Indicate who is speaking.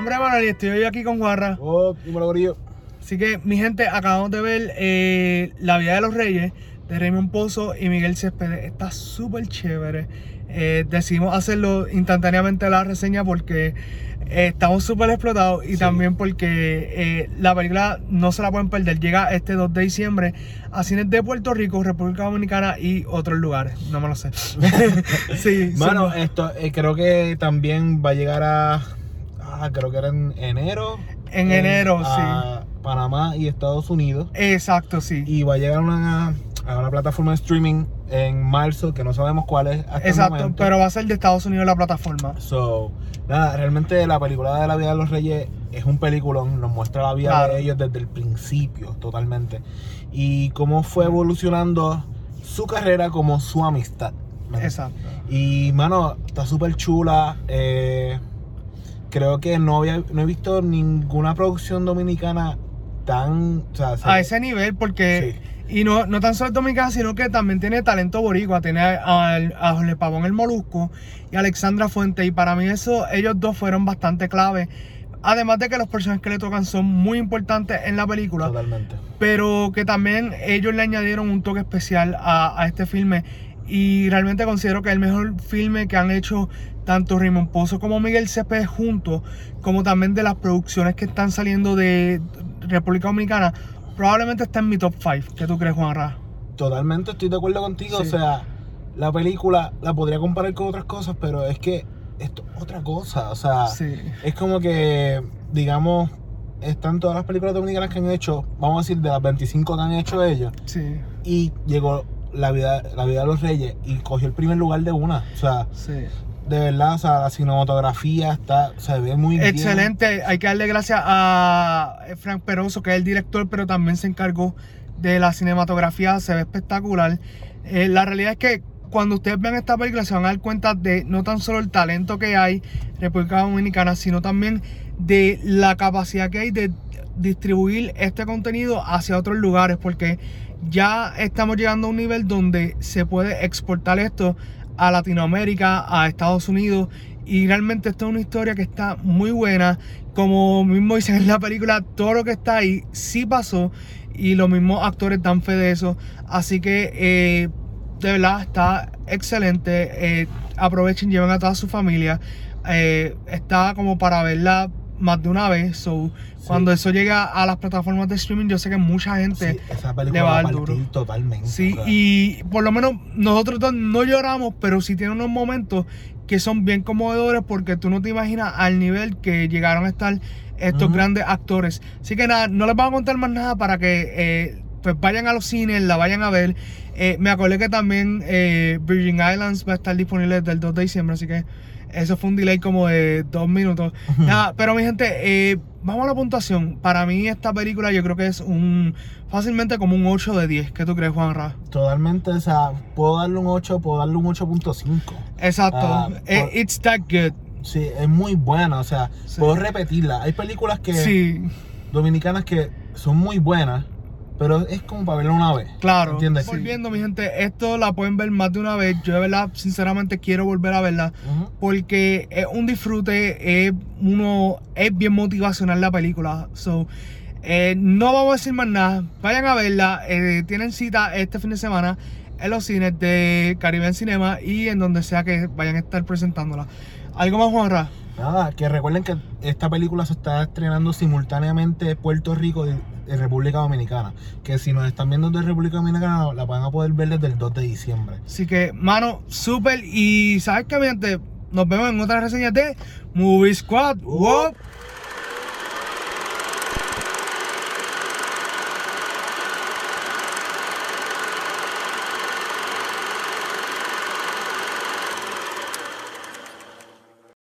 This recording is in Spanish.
Speaker 1: nombre es Manuel y estoy hoy aquí con Guarra.
Speaker 2: Oh, dímelo, gorillo.
Speaker 1: Así que, mi gente, acabamos de ver eh, La Vida de los Reyes de Raymond Pozo y Miguel Céspedes. Está súper chévere. Eh, decidimos hacerlo instantáneamente la reseña porque eh, estamos súper explotados y
Speaker 2: Sí.
Speaker 1: también porque eh, la película no se la pueden perder. Llega este 2 de diciembre a cines de Puerto Rico, República Dominicana y otros lugares. No me lo sé. sí,
Speaker 2: Mano,
Speaker 1: son-
Speaker 2: esto creo que también va a llegar a. Creo que era en enero.
Speaker 1: En enero,
Speaker 2: a Panamá y Estados Unidos.
Speaker 1: exacto, sí.
Speaker 2: Y va a llegar a una, a una plataforma de streaming en marzo, que no sabemos cuál es. Hasta el
Speaker 1: Exacto,
Speaker 2: momento.
Speaker 1: pero va a ser de Estados Unidos la plataforma.
Speaker 2: So, nada, realmente la película de la vida de los reyes es un peliculón, nos muestra la vida
Speaker 1: Claro.
Speaker 2: de ellos desde el principio, totalmente. Y cómo fue evolucionando su carrera como su amistad. ¿me
Speaker 1: Exacto.
Speaker 2: Y, mano, está súper chula. eh, creo que no, había, no he visto ninguna producción dominicana tan... O sea, se-
Speaker 1: A ese nivel, porque. Y no, no tan solo es dominicana, sino que también tiene talento boricua. Tiene a, a Jorge Pavón el Molusco y a Alexandra Fuente. Y para mí, eso, ellos dos fueron bastante clave. Además de que los personajes que le tocan son muy importantes en la película.
Speaker 2: Totalmente.
Speaker 1: pero que también ellos le añadieron un toque especial a, a este filme y realmente considero que es el mejor filme que han hecho tanto Raymond Pozo como Miguel Céspedes juntos, como también de las producciones que están saliendo de República Dominicana, probablemente está en mi top 5. ¿Qué tú crees, Juan Ra?
Speaker 2: Totalmente estoy de acuerdo contigo.
Speaker 1: Sí.
Speaker 2: O sea, la película la podría comparar con otras cosas, pero es que esto es otra cosa. O sea,
Speaker 1: Sí.
Speaker 2: es como que, digamos, están todas las películas dominicanas que han hecho, vamos a decir, de las 25 que han hecho ellos,
Speaker 1: Sí,
Speaker 2: y llegó la vida, la vida de los reyes y cogió el primer lugar de una. O sea,
Speaker 1: sí.
Speaker 2: de verdad, o sea, la cinematografía está, se ve muy bien.
Speaker 1: Excelente, hay que darle gracias a Frank Peroso, que es el director, pero también se encargó de la cinematografía, se ve espectacular. Eh, la realidad es que cuando ustedes vean esta película se van a dar cuenta de no tan solo el talento que hay en República Dominicana, sino también de la capacidad que hay de distribuir este contenido hacia otros lugares, porque ya estamos llegando a un nivel donde se puede exportar esto a Latinoamérica, a Estados Unidos, y realmente esto es una historia que está muy buena. Como mismo dicen en la película, todo lo que está ahí sí pasó, y los mismos actores dan fe de eso. Así que eh, de verdad está excelente. Eh, aprovechen, lleven a toda su familia. Eh, está como para verla más de una vez. So,
Speaker 2: Sí.
Speaker 1: Cuando eso llega a las plataformas de streaming, yo sé que mucha gente
Speaker 2: Sí, esa
Speaker 1: le va a dar duro.
Speaker 2: totalmente.
Speaker 1: Sí,
Speaker 2: o sea.
Speaker 1: y por lo menos nosotros dos no lloramos, pero sí tiene unos momentos que son bien conmovedores porque tú no te imaginas al nivel que llegaron a estar estos grandes actores. Así que nada, no les voy a contar más nada para que eh, pues vayan a los cines, la vayan a ver. Eh, me acordé que también eh, Virgin Islands va a estar disponible desde el 2 de diciembre, así que eso fue un delay como de dos minutos. Nada, pero mi gente, eh, vamos a la puntuación. Para mí esta película yo creo que es un fácilmente como un 8 de 10. ¿Qué tú crees, Juanra?
Speaker 2: Totalmente, o sea, puedo darle un 8, puedo darle un 8.5.
Speaker 1: Exacto. Eh,
Speaker 2: por-
Speaker 1: It's that good.
Speaker 2: Sí, es muy buena, o sea,
Speaker 1: Sí.
Speaker 2: puedo repetirla. Hay películas que
Speaker 1: Sí,
Speaker 2: dominicanas que son muy buenas, pero es como para verla una vez.
Speaker 1: claro.
Speaker 2: ¿Entiendes?
Speaker 1: Volviendo, mi gente, esto la pueden ver más de una vez. Yo de verdad, sinceramente, quiero volver a verla. Porque es un disfrute, es uno, es bien motivacional la película. So, eh, no vamos a decir más nada. Vayan a verla. eh, tienen cita este fin de semana en los cines de Caribbean Cinema y en donde sea que vayan a estar presentándola. ¿Algo más, Juanra?
Speaker 2: Nada, que recuerden que esta película se está estrenando simultáneamente en Puerto Rico en República Dominicana. Que si nos están viendo de República Dominicana, la van a poder ver desde el 2 de diciembre.
Speaker 1: Así que, mano, súper. Y sabes que, mi gente, nos vemos en otras reseñas de Movie Squad. ¡Wow!